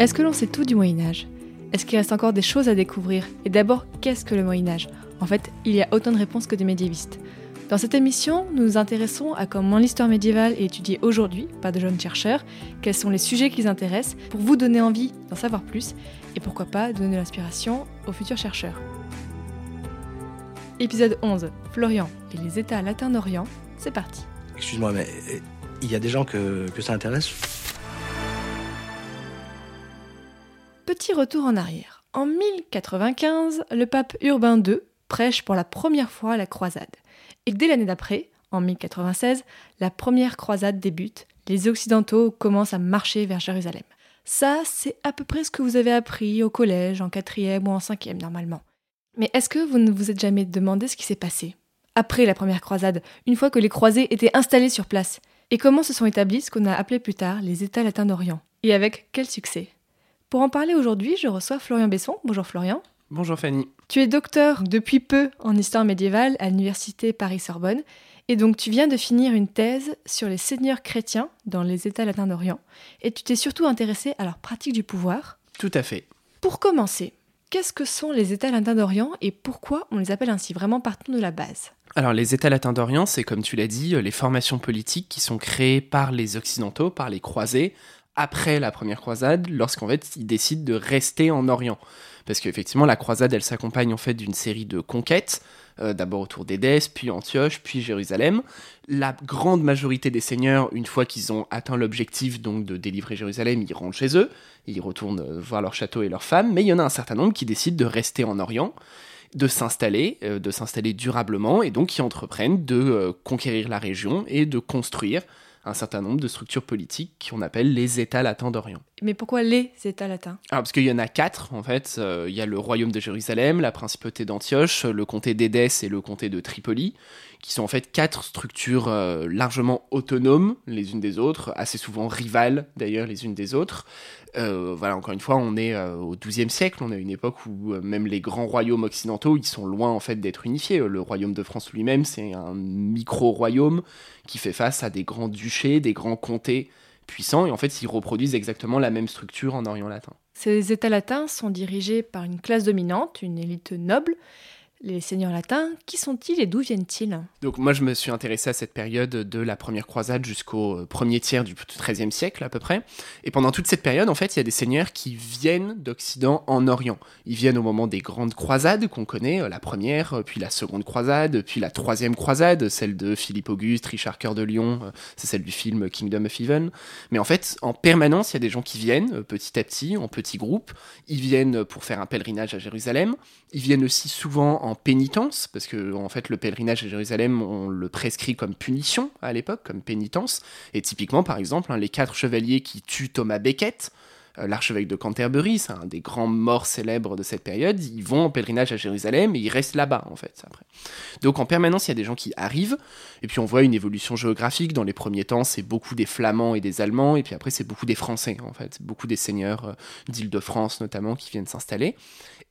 Est-ce que l'on sait tout du Moyen Âge? Est-ce qu'il reste encore des choses à découvrir? Et d'abord, qu'est-ce que le Moyen Âge? En fait, il y a autant de réponses que de médiévistes. Dans cette émission, nous nous intéressons à comment l'histoire médiévale est étudiée aujourd'hui par de jeunes chercheurs, quels sont les sujets qui les intéressent, pour vous donner envie d'en savoir plus, et pourquoi pas donner de l'inspiration aux futurs chercheurs. Épisode 11, Florian et les États latins d'Orient, c'est parti. Excuse-moi, mais euh, il y a des gens que, que ça intéresse? Petit retour en arrière. En 1095, le pape Urbain II prêche pour la première fois la croisade. Et dès l'année d'après, en 1096, la première croisade débute. Les Occidentaux commencent à marcher vers Jérusalem. Ça, c'est à peu près ce que vous avez appris au collège, en quatrième ou en cinquième normalement. Mais est-ce que vous ne vous êtes jamais demandé ce qui s'est passé après la première croisade, une fois que les croisés étaient installés sur place? Et comment se sont établis ce qu'on a appelé plus tard les États latins d'Orient? Et avec quel succès? Pour en parler aujourd'hui, je reçois Florian Besson. Bonjour Florian. Bonjour Fanny. Tu es docteur depuis peu en histoire médiévale à l'université Paris-Sorbonne et donc tu viens de finir une thèse sur les seigneurs chrétiens dans les États latins d'Orient et tu t'es surtout intéressé à leur pratique du pouvoir. Tout à fait. Pour commencer, qu'est-ce que sont les États latins d'Orient et pourquoi on les appelle ainsi? Vraiment partons de la base. Alors les États latins d'Orient, c'est comme tu l'as dit, les formations politiques qui sont créées par les Occidentaux, par les croisés, après la première croisade, lorsqu'en fait ils décident de rester en Orient. Parce qu'effectivement, la croisade, elle s'accompagne en fait d'une série de conquêtes, euh, d'abord autour d'Édesse, puis Antioche, puis Jérusalem. La grande majorité des seigneurs, une fois qu'ils ont atteint l'objectif donc de délivrer Jérusalem, ils rentrent chez eux, ils retournent euh, voir leur château et leurs femmes, mais il y en a un certain nombre qui décident de rester en Orient de s'installer, euh, de s'installer durablement, et donc qui entreprennent de conquérir la région et de construire un certain nombre de structures politiques qu'on appelle les États latins d'Orient. Mais pourquoi les États latins? Alors parce qu'il y en a quatre en fait. Euh, il y a le royaume de Jérusalem, la principauté d'Antioche, le comté d'Édesse et le comté de Tripoli, qui sont en fait quatre structures euh, largement autonomes les unes des autres, assez souvent rivales d'ailleurs les unes des autres. Euh, voilà, encore une fois, on est au XIIe siècle, on a une époque où même les grands royaumes occidentaux, ils sont loin en fait d'être unifiés. Le royaume de France lui-même, c'est un micro-royaume qui fait face à des grands duchés, des grands comtés puissants, et en fait, ils reproduisent exactement la même structure en Orient latin. Ces États latins sont dirigés par une classe dominante, une élite noble, les seigneurs latins, qui sont-ils et d'où viennent-ils? Donc moi je me suis intéressé à cette période de la première croisade jusqu'au euh, premier tiers du XIIIe siècle à peu près. Et pendant toute cette période, en fait, il y a des seigneurs qui viennent d'Occident en Orient. Ils viennent au moment des grandes croisades qu'on connaît, euh, la première, euh, puis la seconde croisade, puis la troisième croisade, celle de Philippe Auguste, Richard Cœur de Lion, c'est celle du film Kingdom of Heaven. Mais en fait, en permanence, il y a des gens qui viennent petit à petit, en petits groupes. Ils viennent pour faire un pèlerinage à Jérusalem. Ils viennent aussi souvent en en pénitence, parce que en fait le pèlerinage à Jérusalem, on le prescrit comme punition à l'époque, comme pénitence. Et typiquement, par exemple, hein, les quatre chevaliers qui tuent Thomas Becket, l'archevêque de Canterbury, c'est un des grands morts célèbres de cette période, ils vont en pèlerinage à Jérusalem et ils restent là-bas en fait. Donc en permanence, il y a des gens qui arrivent et puis on voit une évolution géographique. Dans les premiers temps, c'est beaucoup des Flamands et des Allemands et puis après c'est beaucoup des Français en fait, beaucoup des seigneurs euh, d'Île-de-France notamment qui viennent s'installer.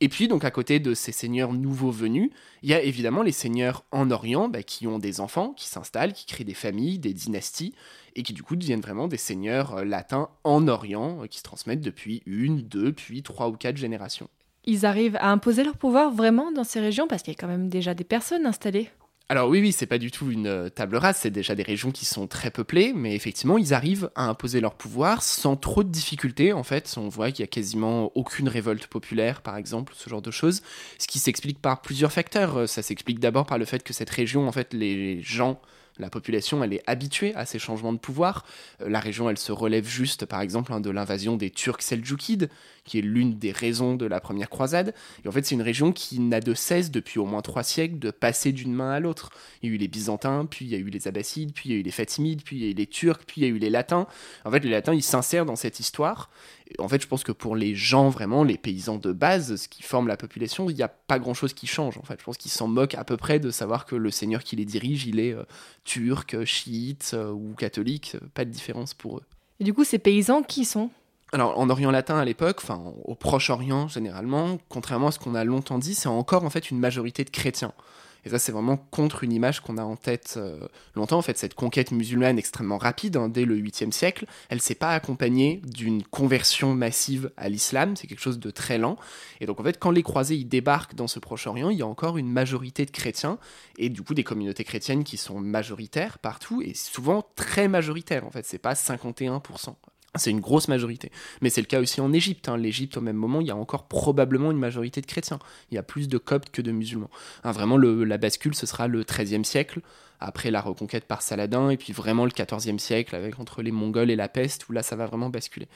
Et puis donc à côté de ces seigneurs nouveaux venus, il y a évidemment les seigneurs en Orient bah, qui ont des enfants, qui s'installent, qui créent des familles, des dynasties et qui du coup deviennent vraiment des seigneurs euh, latins en Orient, euh, qui se transmettent depuis une, deux, puis trois ou quatre générations. Ils arrivent à imposer leur pouvoir vraiment dans ces régions parce qu'il y a quand même déjà des personnes installées. Alors oui, oui, c'est pas du tout une euh, table rase, c'est déjà des régions qui sont très peuplées, mais effectivement, ils arrivent à imposer leur pouvoir sans trop de difficultés. En fait, on voit qu'il y a quasiment aucune révolte populaire, par exemple, ce genre de choses, ce qui s'explique par plusieurs facteurs. Ça s'explique d'abord par le fait que cette région, en fait, les gens la population, elle est habituée à ces changements de pouvoir. Euh, la région, elle se relève juste, par exemple, hein, de l'invasion des Turcs seldjoukides, qui est l'une des raisons de la première croisade. Et en fait, c'est une région qui n'a de cesse, depuis au moins trois siècles, de passer d'une main à l'autre. Il y a eu les Byzantins, puis il y a eu les Abbassides, puis il y a eu les Fatimides, puis il y a eu les Turcs, puis il y a eu les Latins. En fait, les Latins, ils s'insèrent dans cette histoire. en fait, je pense que pour les gens, vraiment, les paysans de base, ce qui forme la population, il n'y a pas grand-chose qui change. En fait, je pense qu'ils s'en moquent à peu près de savoir que le seigneur qui les dirige, il est euh, turc, chiite euh, ou catholique. Pas de différence pour eux. Et du coup, ces paysans, qui sont? Alors, en Orient latin à l'époque, enfin au Proche-Orient généralement, contrairement à ce qu'on a longtemps dit, c'est encore en fait une majorité de chrétiens. Et ça, c'est vraiment contre une image qu'on a en tête euh, longtemps. En fait, cette conquête musulmane extrêmement rapide, hein, dès le 8e siècle, elle s'est pas accompagnée d'une conversion massive à l'islam. C'est quelque chose de très lent. Et donc, en fait, quand les croisés y débarquent dans ce Proche-Orient, il y a encore une majorité de chrétiens et du coup des communautés chrétiennes qui sont majoritaires partout et souvent très majoritaires. En fait, c'est pas 51%. C'est une grosse majorité. Mais c'est le cas aussi en Égypte. Hein. L'Égypte, au même moment, il y a encore probablement une majorité de chrétiens. Il y a plus de coptes que de musulmans. Hein, vraiment, la bascule, ce sera le XIIIe siècle, après la reconquête par Saladin, et puis vraiment le XIVe siècle, avec entre les Mongols et la peste, où là, ça va vraiment basculer.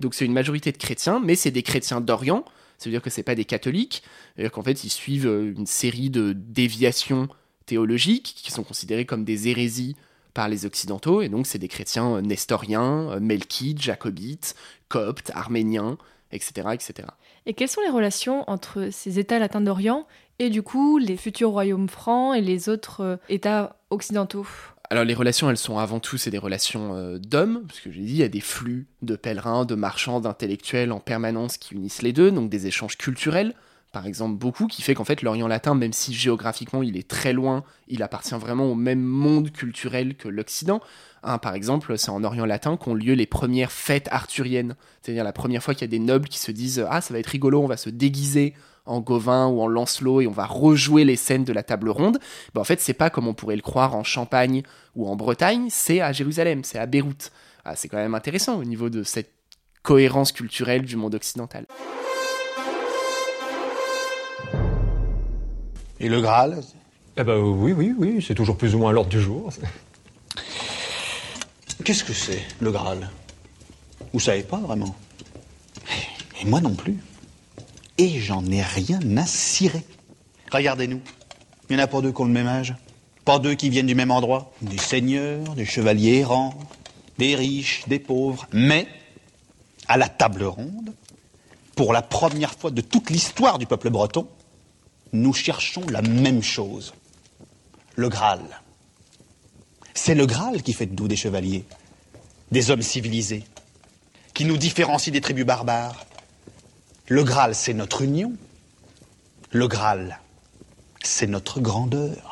Donc c'est une majorité de chrétiens, mais c'est des chrétiens d'Orient. Ça veut dire que c'est pas des catholiques. C'est-à-dire qu'en fait, ils suivent euh, une série de déviations théologiques qui sont considérées comme des hérésies par les Occidentaux, et donc c'est des chrétiens euh, nestoriens, euh, melkites, jacobites, coptes, arméniens, etc., etc. Et quelles sont les relations entre ces États latins d'Orient et du coup les futurs royaumes francs et les autres euh, États occidentaux? Alors les relations, elles sont avant tout, c'est des relations d'hommes, parce que j'ai dit, il y a des flux de pèlerins, de marchands, d'intellectuels en permanence qui unissent les deux, donc des échanges culturels, par exemple, beaucoup, qui fait qu'en fait l'Orient latin, même si géographiquement il est très loin, il appartient vraiment au même monde culturel que l'Occident. Hein, par exemple, c'est en Orient latin qu'ont lieu les premières fêtes arthuriennes, c'est-à-dire la première fois qu'il y a des nobles qui se disent Ah, ça va être rigolo, on va se déguiser en Gauvin ou en Lancelot et on va rejouer les scènes de la table ronde. Ben, en fait, c'est pas comme on pourrait le croire en Champagne ou en Bretagne, c'est à Jérusalem, c'est à Beyrouth. Ah, c'est quand même intéressant au niveau de cette cohérence culturelle du monde occidental. Et le Graal Eh ben oui, oui, oui, c'est toujours plus ou moins l'ordre du jour. Qu'est-ce que c'est, le Graal? Vous savez pas vraiment? Et moi non plus. Et j'en ai rien à cirer. Regardez-nous. Il y en a pas deux qui ont le même âge. Pas deux qui viennent du même endroit. Des seigneurs, des chevaliers errants, des riches, des pauvres. Mais, à la table ronde, pour la première fois de toute l'histoire du peuple breton, nous cherchons la même chose. Le Graal. C'est le Graal qui fait de nous des chevaliers, des hommes civilisés, qui nous différencie des tribus barbares. Le Graal, c'est notre union. Le Graal, c'est notre grandeur.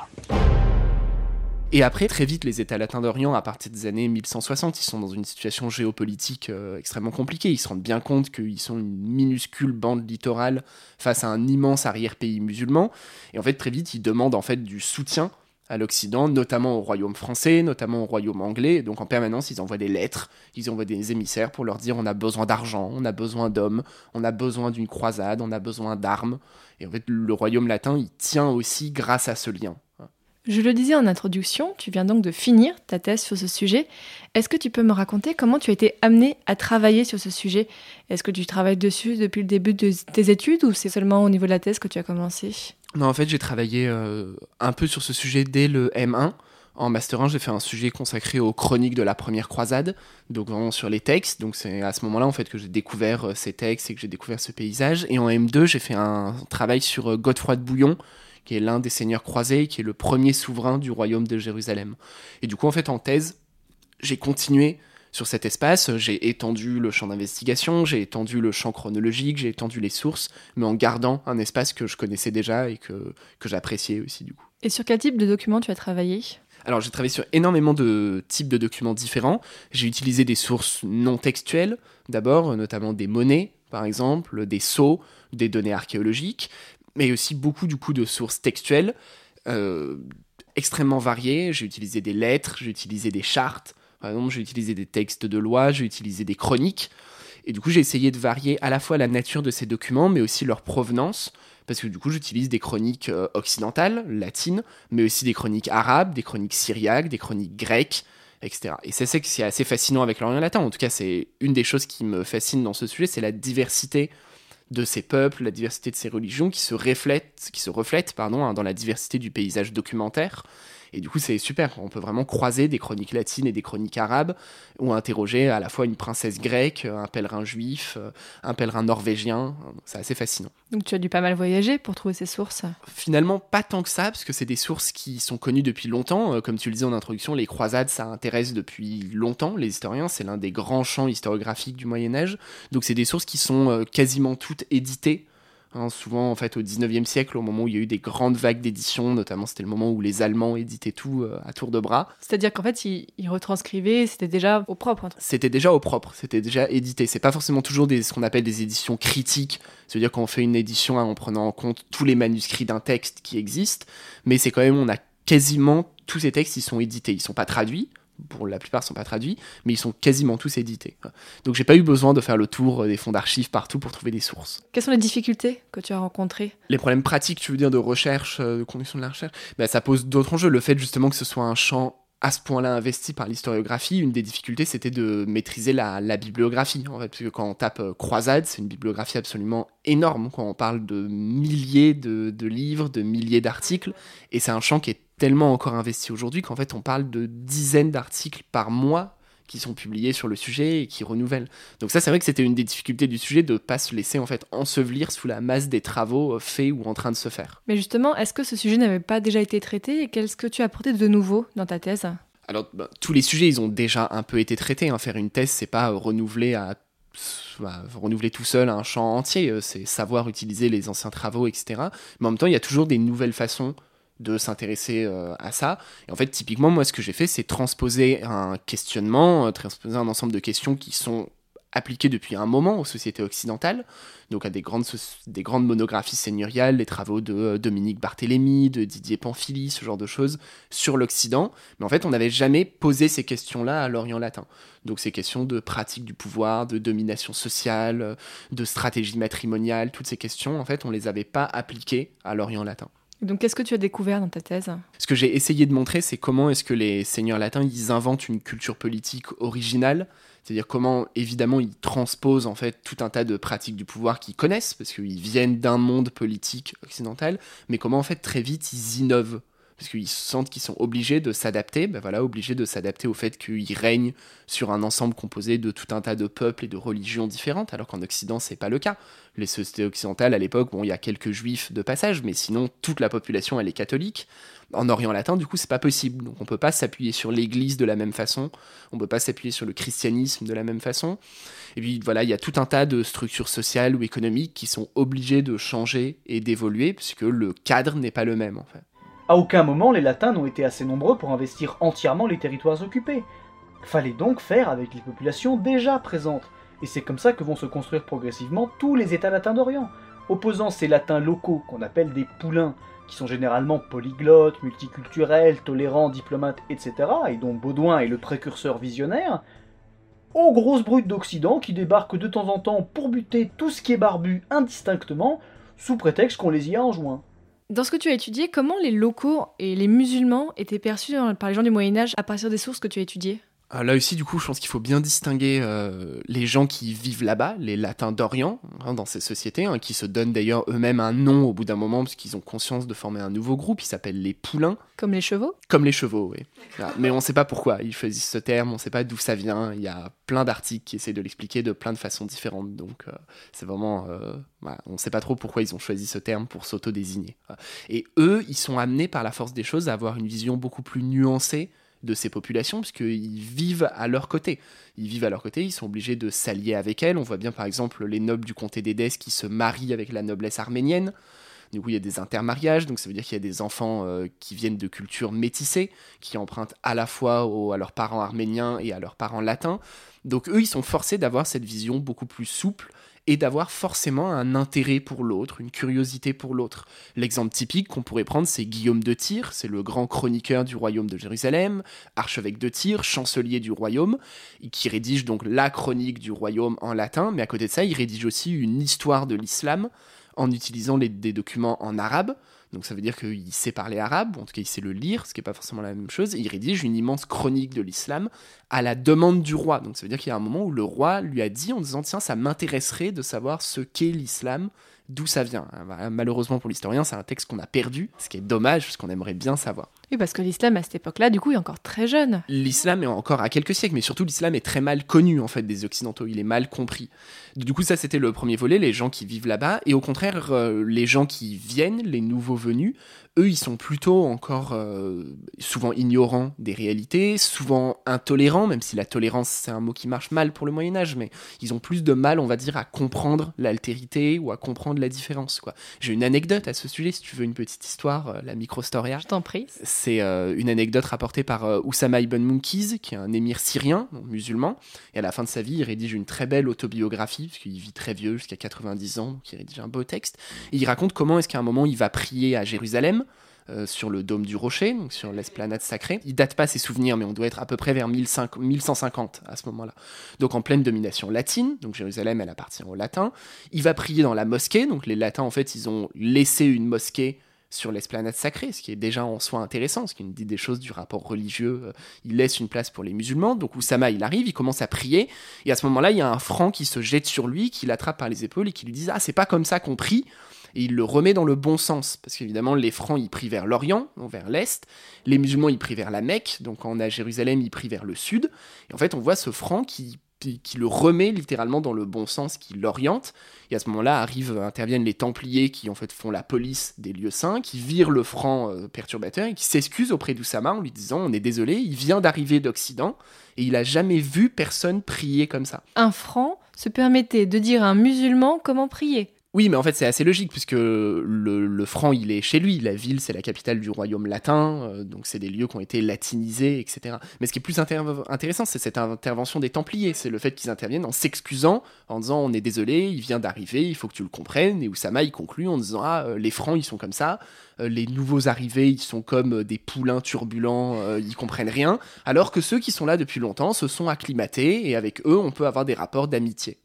Et après, très vite, les États latins d'Orient, à partir des années 1160, ils sont dans une situation géopolitique euh, extrêmement compliquée. Ils se rendent bien compte qu'ils sont une minuscule bande littorale face à un immense arrière-pays musulman. Et en fait, très vite, ils demandent en fait du soutien à l'Occident, notamment au royaume français, notamment au royaume anglais. Et donc en permanence, ils envoient des lettres, ils envoient des émissaires pour leur dire on a besoin d'argent, on a besoin d'hommes, on a besoin d'une croisade, on a besoin d'armes. Et en fait, le royaume latin, il tient aussi grâce à ce lien. Je le disais en introduction, tu viens donc de finir ta thèse sur ce sujet. Est-ce que tu peux me raconter comment tu as été amené à travailler sur ce sujet? Est-ce que tu travailles dessus depuis le début de tes études ou c'est seulement au niveau de la thèse que tu as commencé? Non, en fait, j'ai travaillé euh, un peu sur ce sujet dès le M1. En Master 1, j'ai fait un sujet consacré aux chroniques de la première croisade, donc vraiment sur les textes. Donc c'est à ce moment-là en fait que j'ai découvert euh, ces textes et que j'ai découvert ce paysage. Et en M2, j'ai fait un travail sur euh, Godefroy de Bouillon, qui est l'un des seigneurs croisés, qui est le premier souverain du royaume de Jérusalem. Et du coup, en fait, en thèse, j'ai continué sur cet espace, j'ai étendu le champ d'investigation, j'ai étendu le champ chronologique, j'ai étendu les sources, mais en gardant un espace que je connaissais déjà et que, que j'appréciais aussi du coup. Et sur quel type de documents tu as travaillé? Alors j'ai travaillé sur énormément de types de documents différents. J'ai utilisé des sources non textuelles, d'abord, notamment des monnaies, par exemple, des sceaux, des données archéologiques, mais aussi beaucoup du coup de sources textuelles euh, extrêmement variées. J'ai utilisé des lettres, j'ai utilisé des chartes, par exemple j'ai utilisé des textes de loi, j'ai utilisé des chroniques. Et du coup j'ai essayé de varier à la fois la nature de ces documents, mais aussi leur provenance, parce que du coup j'utilise des chroniques euh, occidentales, latines, mais aussi des chroniques arabes, des chroniques syriaques, des chroniques grecques, etc. Et c'est ça qui assez fascinant avec l'Orient latin. En tout cas, c'est une des choses qui me fascine dans ce sujet, c'est la diversité de ces peuples, la diversité de ces religions qui se reflètent, qui se reflètent pardon, hein, dans la diversité du paysage documentaire. Et du coup, c'est super. On peut vraiment croiser des chroniques latines et des chroniques arabes, ou interroger à la fois une princesse grecque, un pèlerin juif, euh, un pèlerin norvégien. C'est assez fascinant. Donc tu as dû pas mal voyager pour trouver ces sources Finalement, pas tant que ça, parce que c'est des sources qui sont connues depuis longtemps. Euh, Comme tu le disais en introduction, les croisades, ça intéresse depuis longtemps les historiens. C'est l'un des grands champs historiographiques du Moyen Âge. Donc c'est des sources qui sont euh, quasiment toutes éditées. Hein, souvent, en fait, au 19e siècle, au moment où il y a eu des grandes vagues d'édition, notamment c'était le moment où les Allemands éditaient tout euh, à tour de bras. C'est-à-dire qu'en fait, ils, ils retranscrivaient, c'était déjà au propre. C'était déjà au propre, c'était déjà édité. C'est pas forcément toujours des, ce qu'on appelle des éditions critiques, c'est-à-dire qu'on fait une édition hein, en prenant en compte tous les manuscrits d'un texte qui existe, mais c'est quand même, on a quasiment tous ces textes, ils sont édités, ils sont pas traduits, pour la plupart sont pas traduits, mais ils sont quasiment tous édités. Donc j'ai pas eu besoin de faire le tour des fonds d'archives partout pour trouver des sources. Quelles sont les difficultés que tu as rencontrées? Les problèmes pratiques, tu veux dire, de recherche, euh, de conduction de la recherche, bah, ça pose d'autres enjeux. Le fait justement que ce soit un champ à ce point-là investi par l'historiographie, une des difficultés c'était de maîtriser la, bibliographie. Parce que quand on tape euh, croisade, c'est une bibliographie absolument énorme. Quand on parle de milliers de livres, de milliers d'articles, et c'est un champ qui est tellement encore investi aujourd'hui qu'en fait on parle de dizaines d'articles par mois qui sont publiés sur le sujet et qui renouvellent. Donc ça c'est vrai que c'était une des difficultés du sujet de ne pas se laisser en fait ensevelir sous la masse des travaux faits ou en train de se faire. Mais justement, est-ce que ce sujet n'avait pas déjà été traité et qu'est-ce que tu as apporté de nouveau dans ta thèse? Alors bah, tous les sujets ils ont déjà un peu été traités. Hein. Faire une thèse c'est pas renouveler à bah, renouveler tout seul un champ entier, c'est savoir utiliser les anciens travaux, etc. Mais en même temps, il y a toujours des nouvelles façons de s'intéresser euh, à ça. Et en fait, typiquement, moi, ce que j'ai fait, c'est transposer un questionnement, euh, transposer un ensemble de questions qui sont appliquées depuis un moment aux sociétés occidentales, donc à des grandes, des grandes monographies seigneuriales, les travaux de euh, Dominique Barthélemy, de Didier Pamphili, ce genre de choses, sur l'Occident. Mais en fait, on n'avait jamais posé ces questions-là à l'Orient latin. Donc ces questions de pratique du pouvoir, de domination sociale, de stratégie matrimoniale, toutes ces questions, en fait, on les avait pas appliquées à l'Orient latin. Donc, qu'est-ce que tu as découvert dans ta thèse? Ce que j'ai essayé de montrer, c'est comment est-ce que les seigneurs latins, ils inventent une culture politique originale, c'est-à-dire comment, évidemment, ils transposent en fait tout un tas de pratiques du pouvoir qu'ils connaissent, parce qu'ils viennent d'un monde politique occidental, mais comment en fait très vite ils innovent parce qu'ils sentent qu'ils sont obligés de s'adapter, ben voilà, obligés de s'adapter au fait qu'ils règnent sur un ensemble composé de tout un tas de peuples et de religions différentes, alors qu'en Occident, c'est pas le cas. Les sociétés occidentales, à l'époque, bon, il y a quelques juifs de passage, mais sinon, toute la population, elle est catholique. En Orient latin, du coup, c'est pas possible. Donc, on peut pas s'appuyer sur l'Église de la même façon, on peut pas s'appuyer sur le christianisme de la même façon. Et puis, voilà, il y a tout un tas de structures sociales ou économiques qui sont obligées de changer et d'évoluer, puisque le cadre n'est pas le même, en fait. À aucun moment les latins n'ont été assez nombreux pour investir entièrement les territoires occupés. Fallait donc faire avec les populations déjà présentes, et c'est comme ça que vont se construire progressivement tous les États latins d'Orient, opposant ces latins locaux qu'on appelle des poulains, qui sont généralement polyglottes, multiculturels, tolérants, diplomates, etc., et dont Baudouin est le précurseur visionnaire, aux grosses brutes d'Occident qui débarquent de temps en temps pour buter tout ce qui est barbu indistinctement, sous prétexte qu'on les y a enjoints. Dans ce que tu as étudié, comment les locaux et les musulmans étaient perçus par les gens du Moyen Âge à partir des sources que tu as étudiées? Là aussi, du coup, je pense qu'il faut bien distinguer euh, les gens qui vivent là-bas, les latins d'Orient, hein, dans ces sociétés, hein, qui se donnent d'ailleurs eux-mêmes un nom au bout d'un moment, parce qu'ils ont conscience de former un nouveau groupe, ils s'appellent les poulains. Comme les chevaux? Comme les chevaux, oui. Mais on ne sait pas pourquoi ils choisissent ce terme, on ne sait pas d'où ça vient, il y a plein d'articles qui essaient de l'expliquer de plein de façons différentes, donc euh, c'est vraiment... Euh, voilà, on ne sait pas trop pourquoi ils ont choisi ce terme pour s'auto-désigner. Et eux, ils sont amenés par la force des choses à avoir une vision beaucoup plus nuancée de ces populations, puisqu'ils vivent à leur côté. Ils vivent à leur côté, ils sont obligés de s'allier avec elles. On voit bien par exemple les nobles du comté d'Édesse qui se marient avec la noblesse arménienne. Du coup, il y a des intermariages, donc ça veut dire qu'il y a des enfants euh, qui viennent de cultures métissées, qui empruntent à la fois à leurs parents arméniens et à leurs parents latins. Donc eux, ils sont forcés d'avoir cette vision beaucoup plus souple et d'avoir forcément un intérêt pour l'autre, une curiosité pour l'autre. L'exemple typique qu'on pourrait prendre, c'est Guillaume de Tyr, c'est le grand chroniqueur du royaume de Jérusalem, archevêque de Tyr, chancelier du royaume, qui rédige donc la chronique du royaume en latin, mais à côté de ça, il rédige aussi une histoire de l'islam en utilisant des documents en arabe. Donc ça veut dire qu'il sait parler arabe, ou en tout cas il sait le lire, ce qui n'est pas forcément la même chose. Et il rédige une immense chronique de l'islam à la demande du roi. Donc ça veut dire qu'il y a un moment où le roi lui a dit en disant tiens ça m'intéresserait de savoir ce qu'est l'islam, d'où ça vient. Bah, malheureusement pour l'historien, c'est un texte qu'on a perdu, ce qui est dommage parce qu'on aimerait bien savoir. Oui, parce que l'islam à cette époque-là, du coup, est encore très jeune. L'islam est encore à quelques siècles, mais surtout l'islam est très mal connu en fait des occidentaux. Il est mal compris. Du coup, ça c'était le premier volet, les gens qui vivent là-bas, et au contraire, euh, les gens qui viennent, les nouveaux venus, eux, ils sont plutôt encore euh, souvent ignorants des réalités, souvent intolérants, même si la tolérance c'est un mot qui marche mal pour le Moyen Âge, mais ils ont plus de mal, on va dire, à comprendre l'altérité ou à comprendre la différence. Quoi. J'ai une anecdote à ce sujet, si tu veux une petite histoire, euh, la microstoria. Je t'en prie. C'est euh, une anecdote rapportée par Oussama ibn Munkiz, qui est un émir syrien, donc musulman, et à la fin de sa vie, il rédige une très belle autobiographie, parce qu'il vit très vieux, jusqu'à 90 ans, donc il rédige un beau texte. Et il raconte comment est-ce qu'à un moment il va prier à Jérusalem, euh, sur le dôme du rocher, donc sur l'esplanade sacrée. Il date pas ses souvenirs, mais on doit être à peu près vers 1150 à ce moment-là. Donc en pleine domination latine, donc Jérusalem elle appartient aux latins. Il va prier dans la mosquée, donc les latins en fait ils ont laissé une mosquée sur l'esplanade sacrée, ce qui est déjà en soi intéressant, ce qui nous dit des choses du rapport religieux. Euh, il laisse une place pour les musulmans, donc Oussama il arrive, il commence à prier, et à ce moment-là il y a un franc qui se jette sur lui, qui l'attrape par les épaules et qui lui dit ah c'est pas comme ça qu'on prie et il le remet dans le bon sens, parce qu'évidemment les Francs ils prient vers l'Orient, vers l'Est, les musulmans ils prient vers la Mecque, donc on a Jérusalem ils prient vers le Sud, et en fait on voit ce Franc qui qui le remet littéralement dans le bon sens, qui l'oriente. Et à ce moment-là, arrivent, interviennent les Templiers qui en fait font la police des lieux saints, qui virent le franc euh, perturbateur et qui s'excusent auprès d'Oussama en lui disant on est désolé, il vient d'arriver d'Occident et il a jamais vu personne prier comme ça. Un franc se permettait de dire à un musulman comment prier. Oui, mais en fait, c'est assez logique, puisque le, franc, il est chez lui. La ville, c'est la capitale du royaume latin, euh, donc c'est des lieux qui ont été latinisés, etc. Mais ce qui est plus intéressant, c'est cette intervention des Templiers. C'est le fait qu'ils interviennent en s'excusant, en disant on est désolé, il vient d'arriver, il faut que tu le comprennes. Et Oussama, il conclut en disant ah, euh, les francs, ils sont comme ça, euh, les nouveaux arrivés, ils sont comme des poulains turbulents, ils comprennent rien. Alors que ceux qui sont là depuis longtemps se sont acclimatés, et avec eux, on peut avoir des rapports d'amitié.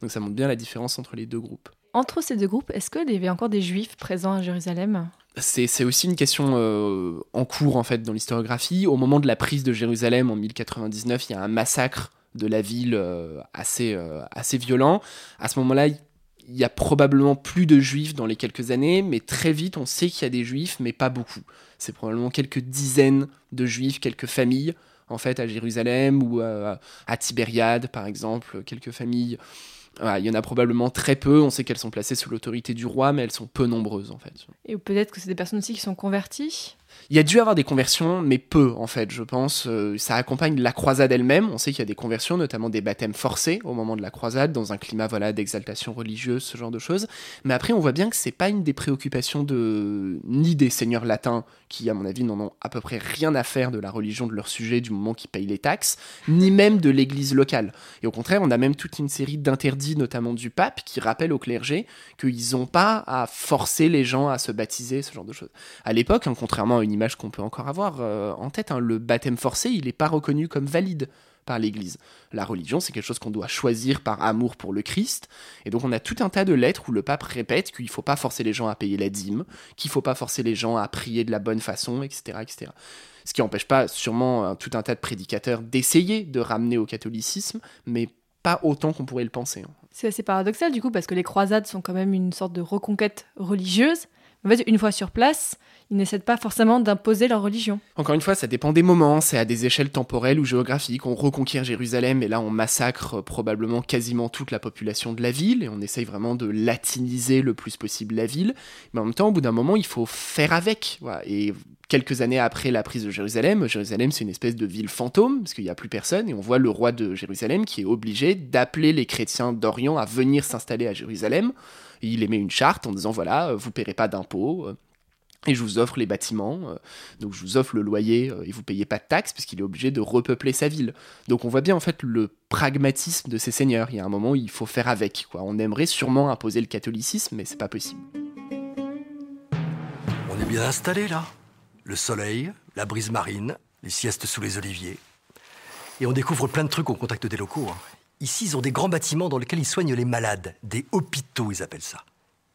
Donc ça montre bien la différence entre les deux groupes entre ces deux groupes, est-ce qu'il y avait encore des juifs présents à Jérusalem? C'est aussi une question euh, en cours en fait dans l'historiographie. Au moment de la prise de Jérusalem en 1099, il y a un massacre de la ville euh, assez, euh, assez violent. À ce moment-là, il y a probablement plus de juifs dans les quelques années, mais très vite on sait qu'il y a des juifs, mais pas beaucoup. C'est probablement quelques dizaines de juifs, quelques familles en fait à Jérusalem ou à Tibériade par exemple, quelques familles il y en a probablement très peu. On sait qu'elles sont placées sous l'autorité du roi, mais elles sont peu nombreuses en fait. Et peut-être que c'est des personnes aussi qui sont converties il y a dû avoir des conversions, mais peu en fait, je pense. Euh, ça accompagne la croisade elle-même. On sait qu'il y a des conversions, notamment des baptêmes forcés au moment de la croisade, dans un climat voilà d'exaltation religieuse, ce genre de choses. Mais après, on voit bien que c'est pas une des préoccupations de ni des seigneurs latins qui, à mon avis, n'en ont à peu près rien à faire de la religion de leur sujet du moment qu'ils payent les taxes, ni même de l'Église locale. Et au contraire, on a même toute une série d'interdits, notamment du pape, qui rappellent au clergé qu'ils n'ont pas à forcer les gens à se baptiser, ce genre de choses. À l'époque, hein, contrairement à une image qu'on peut encore avoir euh, en tête. Hein. Le baptême forcé, il n'est pas reconnu comme valide par l'Église. La religion, c'est quelque chose qu'on doit choisir par amour pour le Christ. Et donc on a tout un tas de lettres où le pape répète qu'il ne faut pas forcer les gens à payer la dîme, qu'il ne faut pas forcer les gens à prier de la bonne façon, etc. etc. Ce qui n'empêche pas sûrement tout un tas de prédicateurs d'essayer de ramener au catholicisme, mais pas autant qu'on pourrait le penser. Hein. C'est assez paradoxal du coup, parce que les croisades sont quand même une sorte de reconquête religieuse. En fait, une fois sur place, ils n'essaient pas forcément d'imposer leur religion. Encore une fois, ça dépend des moments, c'est à des échelles temporelles ou géographiques. On reconquiert Jérusalem et là on massacre probablement quasiment toute la population de la ville et on essaye vraiment de latiniser le plus possible la ville. Mais en même temps, au bout d'un moment, il faut faire avec. Quelques années après la prise de Jérusalem, Jérusalem c'est une espèce de ville fantôme parce qu'il n'y a plus personne et on voit le roi de Jérusalem qui est obligé d'appeler les chrétiens d'Orient à venir s'installer à Jérusalem. il émet une charte en disant voilà, vous paierez pas d'impôts, et je vous offre les bâtiments, euh, donc je vous offre le loyer euh, et vous payez pas de taxes puisqu'il est obligé de repeupler sa ville. Donc on voit bien en fait le pragmatisme de ces seigneurs. Il y a un moment où il faut faire avec. On aimerait sûrement imposer le catholicisme, mais c'est pas possible. On est bien installé là. Le soleil, la brise marine, les siestes sous les oliviers. Et on découvre plein de trucs au contact des locaux. Hein. Ici, ils ont des grands bâtiments dans lesquels ils soignent les malades, des hôpitaux, ils appellent ça.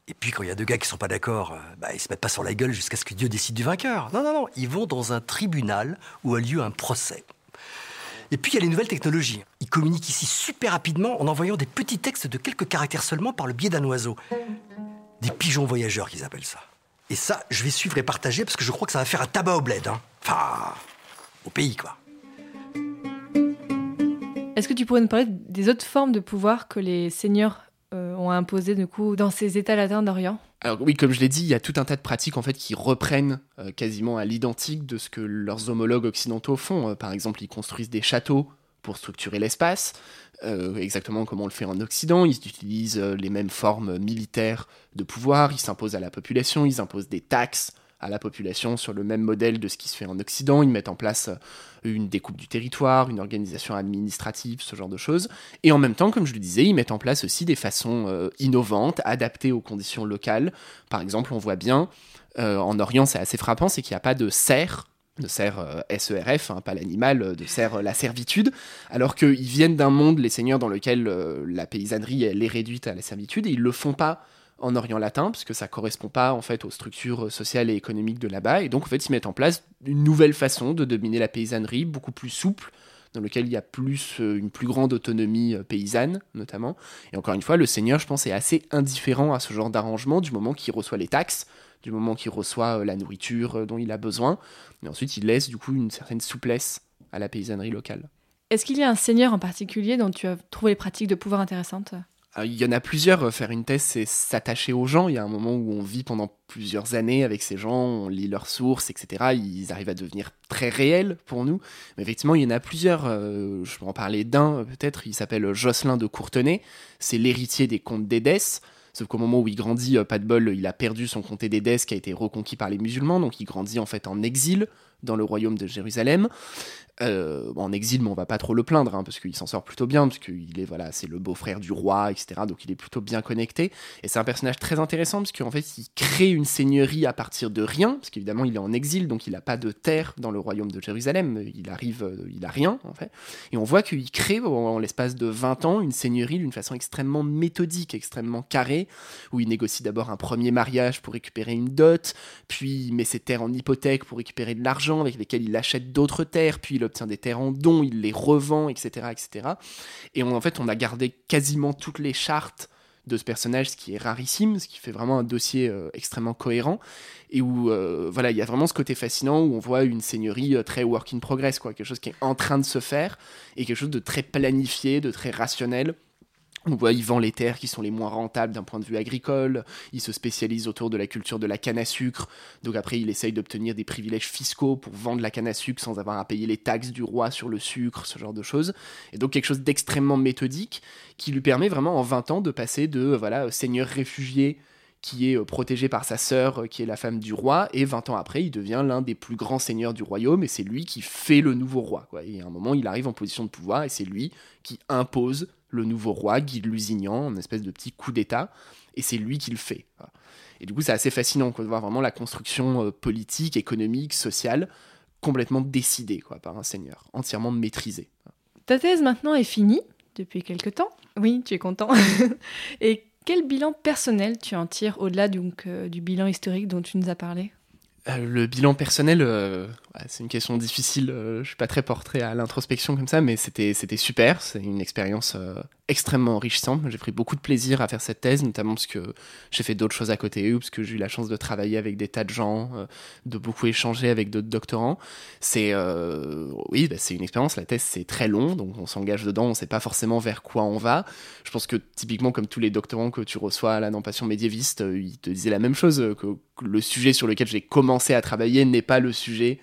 Et puis quand il y a deux gars qui sont pas d'accord, euh, bah, ils se mettent pas sur la gueule jusqu'à ce que Dieu décide du vainqueur. Non, non, non, ils vont dans un tribunal où a lieu un procès. Et puis il y a les nouvelles technologies. Ils communiquent ici super rapidement en envoyant des petits textes de quelques caractères seulement par le biais d'un oiseau. Des pigeons voyageurs qu'ils appellent ça. Et ça, je vais suivre et partager parce que je crois que ça va faire un tabac au bled. Hein. Enfin, au pays, quoi. Est-ce que tu pourrais nous parler des autres formes de pouvoir que les seigneurs euh, ont imposées du coup dans ces États latins d'Orient? Alors oui, comme je l'ai dit, il y a tout un tas de pratiques en fait qui reprennent euh, quasiment à l'identique de ce que leurs homologues occidentaux font. Euh, par exemple, ils construisent des châteaux pour structurer l'espace, euh, exactement comme on le fait en Occident. Ils utilisent euh, les mêmes formes militaires de pouvoir, ils s'imposent à la population, ils imposent des taxes à la population sur le même modèle de ce qui se fait en Occident. Ils mettent en place euh, une découpe du territoire, une organisation administrative, ce genre de choses. Et en même temps, comme je le disais, ils mettent en place aussi des façons innovantes, adaptées aux conditions locales. Par exemple, on voit bien, en Orient, c'est assez frappant, c'est qu'il n'y a pas de serre de serre euh, SERF, hein, pas l'animal, euh, de serre euh, la servitude, alors qu'ils viennent d'un monde, les seigneurs, dans lequel la paysannerie elle est réduite à la servitude, et ils le font pas en Orient latin, parce que ça correspond pas en fait aux structures sociales et économiques de là-bas, et donc en fait ils mettent en place une nouvelle façon de dominer la paysannerie, beaucoup plus souple, dans lequel il y a plus une plus grande autonomie paysanne notamment. Et encore une fois, le seigneur, je pense, est assez indifférent à ce genre d'arrangement du moment qu'il reçoit les taxes, du moment qu'il reçoit euh, la nourriture euh, dont il a besoin. Et ensuite, il laisse du coup une certaine souplesse à la paysannerie locale. Est-ce qu'il y a un seigneur en particulier dont tu as trouvé les pratiques de pouvoir intéressantes? Euh, Il y en a plusieurs. Faire une thèse, c'est s'attacher aux gens. Il y a un moment où on vit pendant plusieurs années avec ces gens, on lit leurs sources, etc. Ils arrivent à devenir très réels pour nous. Mais effectivement, il y en a plusieurs. Euh, je peux en parler d'un peut-être. Il s'appelle Jocelyn de Courtenay. C'est l'héritier des comtes d'Édesse. Sauf qu'au moment où il grandit, euh, pas de bol, il a perdu son comté d'Édesse qui a été reconquis par les musulmans. Donc il grandit en fait en exil dans le royaume de Jérusalem. Euh, en exil, mais on va pas trop le plaindre, hein, parce qu'il s'en sort plutôt bien, parce qu'il est voilà, c'est le beau-frère du roi, etc. Donc il est plutôt bien connecté. Et c'est un personnage très intéressant, parce qu'en fait, il crée une seigneurie à partir de rien, parce qu'évidemment, il est en exil, donc il n'a pas de terre dans le royaume de Jérusalem. Il arrive, euh, il a rien, en fait. Et on voit qu'il crée, en l'espace de 20 ans, une seigneurie d'une façon extrêmement méthodique, extrêmement carrée, où il négocie d'abord un premier mariage pour récupérer une dot, puis il met ses terres en hypothèque pour récupérer de l'argent, avec lesquels il achète d'autres terres, puis il obtient des terres en don, il les revend, etc. etc. Et en fait, on a gardé quasiment toutes les chartes de ce personnage, ce qui est rarissime, ce qui fait vraiment un dossier euh, extrêmement cohérent, et où euh, voilà, il y a vraiment ce côté fascinant où on voit une seigneurie euh, très work in progress, quoi, quelque chose qui est en train de se faire, et quelque chose de très planifié, de très rationnel. On voit, il vend les terres qui sont les moins rentables d'un point de vue agricole. Il se spécialise autour de la culture de la canne à sucre. Donc après, il essaye d'obtenir des privilèges fiscaux pour vendre la canne à sucre sans avoir à payer les taxes du roi sur le sucre, ce genre de choses. Et donc quelque chose d'extrêmement méthodique qui lui permet vraiment en 20 ans de passer de voilà seigneur réfugié qui est euh, protégé par sa sœur, euh, qui est la femme du roi, et 20 ans après, il devient l'un des plus grands seigneurs du royaume, et c'est lui qui fait le nouveau roi. Et à un moment, il arrive en position de pouvoir, et c'est lui qui impose le nouveau roi, Guy de Lusignan, en espèce de petit coup d'État, et c'est lui qui le fait. Et du coup, c'est assez fascinant quoi, de voir vraiment la construction euh, politique, économique, sociale, complètement décidée quoi, par un seigneur, entièrement maîtrisée. Ta thèse maintenant est finie depuis quelque temps? Oui, tu es content. Et quel bilan personnel tu en tires au-delà donc, euh, du bilan historique dont tu nous as parlé? Euh, le bilan personnel, euh, c'est une question difficile. euh, je suis pas très porté à l'introspection comme ça, mais c'était super. C'est une expérience euh, extrêmement enrichissante. J'ai pris beaucoup de plaisir à faire cette thèse, notamment parce que j'ai fait d'autres choses à côté, ou parce que j'ai eu la chance de travailler avec des tas de gens, euh, de beaucoup échanger avec d'autres doctorants. C'est oui, bah, c'est une expérience. La thèse c'est très long, donc on s'engage dedans. On sait pas forcément vers quoi on va. Je pense que typiquement comme tous les doctorants que tu reçois là dans Passion médiéviste, ils te disaient la même chose que le sujet sur lequel j'ai commencé à travailler n'est pas le sujet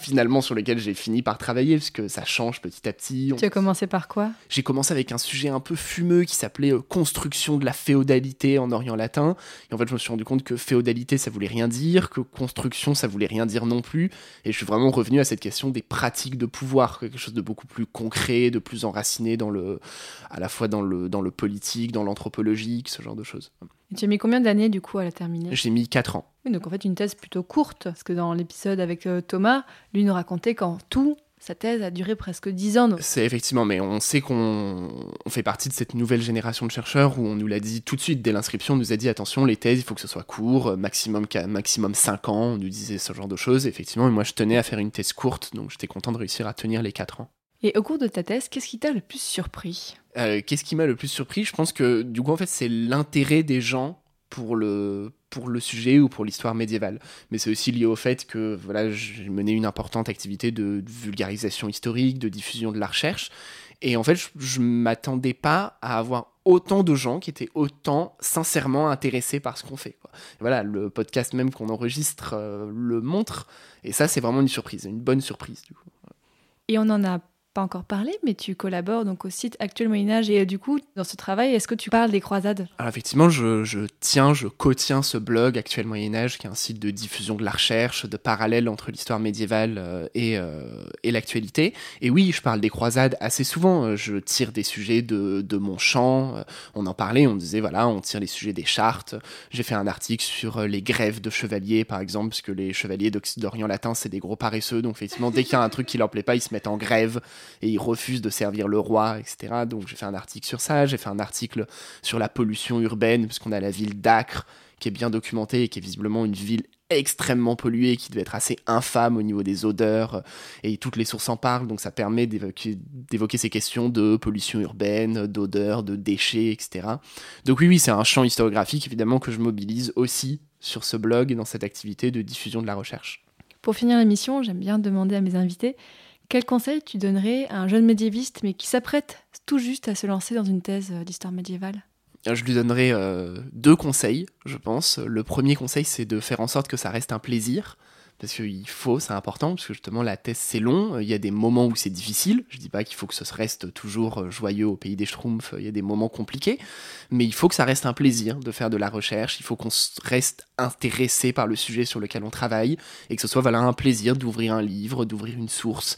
finalement sur lequel j'ai fini par travailler parce que ça change petit à petit. On- Tu as commencé par quoi? J'ai commencé avec un sujet un peu fumeux qui s'appelait euh, construction de la féodalité en Orient latin. Et en fait, je me suis rendu compte que féodalité, ça voulait rien dire, que construction, ça voulait rien dire non plus. Et je suis vraiment revenu à cette question des pratiques de pouvoir, quelque chose de beaucoup plus concret, de plus enraciné dans le, à la fois dans le, dans le politique, dans l'anthropologique, ce genre de choses. Et tu as mis combien d'années du coup à la terminer J'ai mis 4 ans. Oui, donc en fait une thèse plutôt courte, parce que dans l'épisode avec euh, Thomas, lui nous racontait qu'en tout, sa thèse a duré presque 10 ans. C'est effectivement, mais on sait qu'on on fait partie de cette nouvelle génération de chercheurs où on nous l'a dit tout de suite dès l'inscription, on nous a dit attention, les thèses, il faut que ce soit court, euh, maximum, maximum 5 ans, on nous disait ce genre de choses. Effectivement, et moi je tenais à faire une thèse courte, donc j'étais content de réussir à tenir les 4 ans. Et au cours de ta thèse, qu'est-ce qui t'a le plus surpris? Euh, Qu'est-ce qui m'a le plus surpris? Je pense que du coup, en fait, c'est l'intérêt des gens pour le, pour le sujet ou pour l'histoire médiévale. Mais c'est aussi lié au fait que voilà, j'ai mené une importante activité de vulgarisation historique, de diffusion de la recherche. Et en fait, je ne m'attendais pas à avoir autant de gens qui étaient autant sincèrement intéressés par ce qu'on fait. voilà, le podcast même qu'on enregistre euh, le montre. Et ça, c'est vraiment une surprise, une bonne surprise. Et on en a encore parlé, mais tu collabores donc au site Actuel Moyen Âge. Et euh, du coup, dans ce travail, est-ce que tu parles des croisades? Alors effectivement, je, tiens, je co-tiens ce blog Actuel Moyen Âge, qui est un site de diffusion de la recherche, de parallèle entre l'histoire médiévale euh, et, euh, et l'actualité. Et oui, je parle des croisades assez souvent. Je tire des sujets de, de mon champ. On en parlait, on disait, voilà, on tire les sujets des chartes. J'ai fait un article sur les grèves de chevaliers, par exemple, parce que les chevaliers d'Orient latin, c'est des gros paresseux. Donc effectivement, dès qu'il y a un truc qui leur plaît pas, ils se mettent en grève et ils refusent de servir le roi, etc. Donc j'ai fait un article sur ça, j'ai fait un article sur la pollution urbaine, puisqu'on a la ville d'Acre qui est bien documentée et qui est visiblement une ville extrêmement polluée, qui devait être assez infâme au niveau des odeurs, et toutes les sources en parlent, donc ça permet d'évoquer ces questions de pollution urbaine, d'odeur, de déchets, etc. Donc oui, oui, c'est un champ historiographique évidemment que je mobilise aussi sur ce blog et dans cette activité de diffusion de la recherche. Pour finir l'émission, j'aime bien demander à mes invités quel conseil tu donnerais à un jeune médiéviste mais qui s'apprête tout juste à se lancer dans une thèse euh, d'histoire médiévale? Je lui donnerai euh, deux conseils, je pense. Le premier conseil, c'est de faire en sorte que ça reste un plaisir parce qu'il faut, c'est important, parce que justement la thèse c'est long, il y a des moments où c'est difficile, je dis pas qu'il faut que ce reste toujours euh, joyeux au pays des Schtroumpfs, il y a des moments compliqués, mais il faut que ça reste un plaisir de faire de la recherche, il faut qu'on reste intéressé par le sujet sur lequel on travaille, et que ce soit un plaisir d'ouvrir un livre, d'ouvrir une source,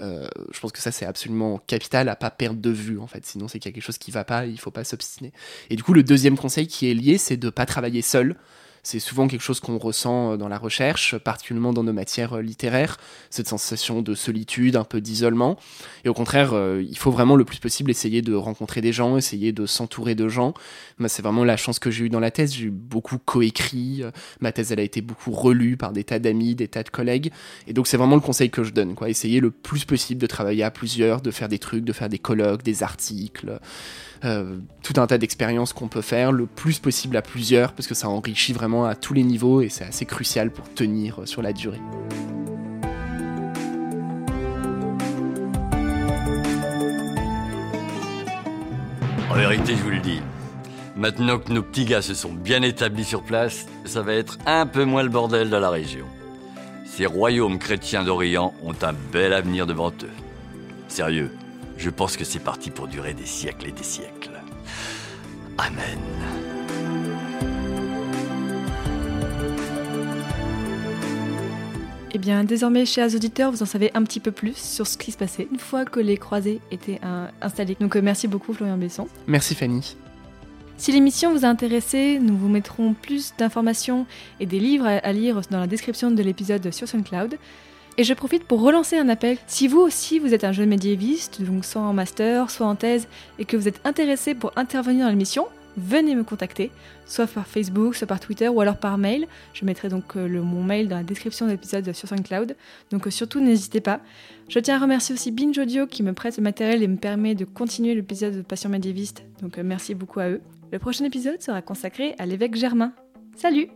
euh, je pense que ça c'est absolument capital à pas perdre de vue en fait. Sinon c'est qu'il y a quelque chose qui va pas il faut pas s'obstiner. Et du coup le deuxième conseil qui est lié c'est de pas travailler seul c'est souvent quelque chose qu'on ressent euh, dans la recherche, particulièrement dans nos matières euh, littéraires, cette sensation de solitude, un peu d'isolement. Et au contraire, euh, il faut vraiment le plus possible essayer de rencontrer des gens, essayer de s'entourer de gens. C'est vraiment la chance que j'ai eue dans la thèse. J'ai beaucoup coécrit. Ma thèse, elle a été beaucoup relue par des tas d'amis, des tas de collègues. Et donc, c'est vraiment le conseil que je donne. Quoi. Essayer le plus possible de travailler à plusieurs, de faire des trucs, de faire des colloques, des articles. Tout un tas d'expériences qu'on peut faire le plus possible à plusieurs parce que ça enrichit vraiment à tous les niveaux et c'est assez crucial pour tenir sur la durée. En vérité, je vous le dis, maintenant que nos petits gars se sont bien établis sur place, ça va être un peu moins le bordel dans la région. Ces royaumes chrétiens d'Orient ont un bel avenir devant eux. Sérieux, je pense que c'est parti pour durer des siècles et des siècles. Amen. Eh bien, désormais, chers auditeurs, vous en savez un petit peu plus sur ce qui se passait une fois que les croisés étaient euh, installés. Donc, euh, merci beaucoup, Florian Besson. Merci, Fanny. Si l'émission vous a intéressé, nous vous mettrons plus d'informations et des livres à lire dans la description de l'épisode sur SoundCloud. Et je profite pour relancer un appel. Si vous aussi vous êtes un jeune médiéviste, donc soit en master, soit en thèse, et que vous êtes intéressé pour intervenir dans l'émission, venez me contacter, soit par Facebook, soit par Twitter ou alors par mail. Je mettrai donc euh, mon mail dans la description de l'épisode sur SoundCloud. Donc euh, surtout n'hésitez pas. Je tiens à remercier aussi Binge Audio qui me prête le matériel et me permet de continuer l'épisode de Passion médiéviste. Donc euh, merci beaucoup à eux. Le prochain épisode sera consacré à l'évêque Germain. Salut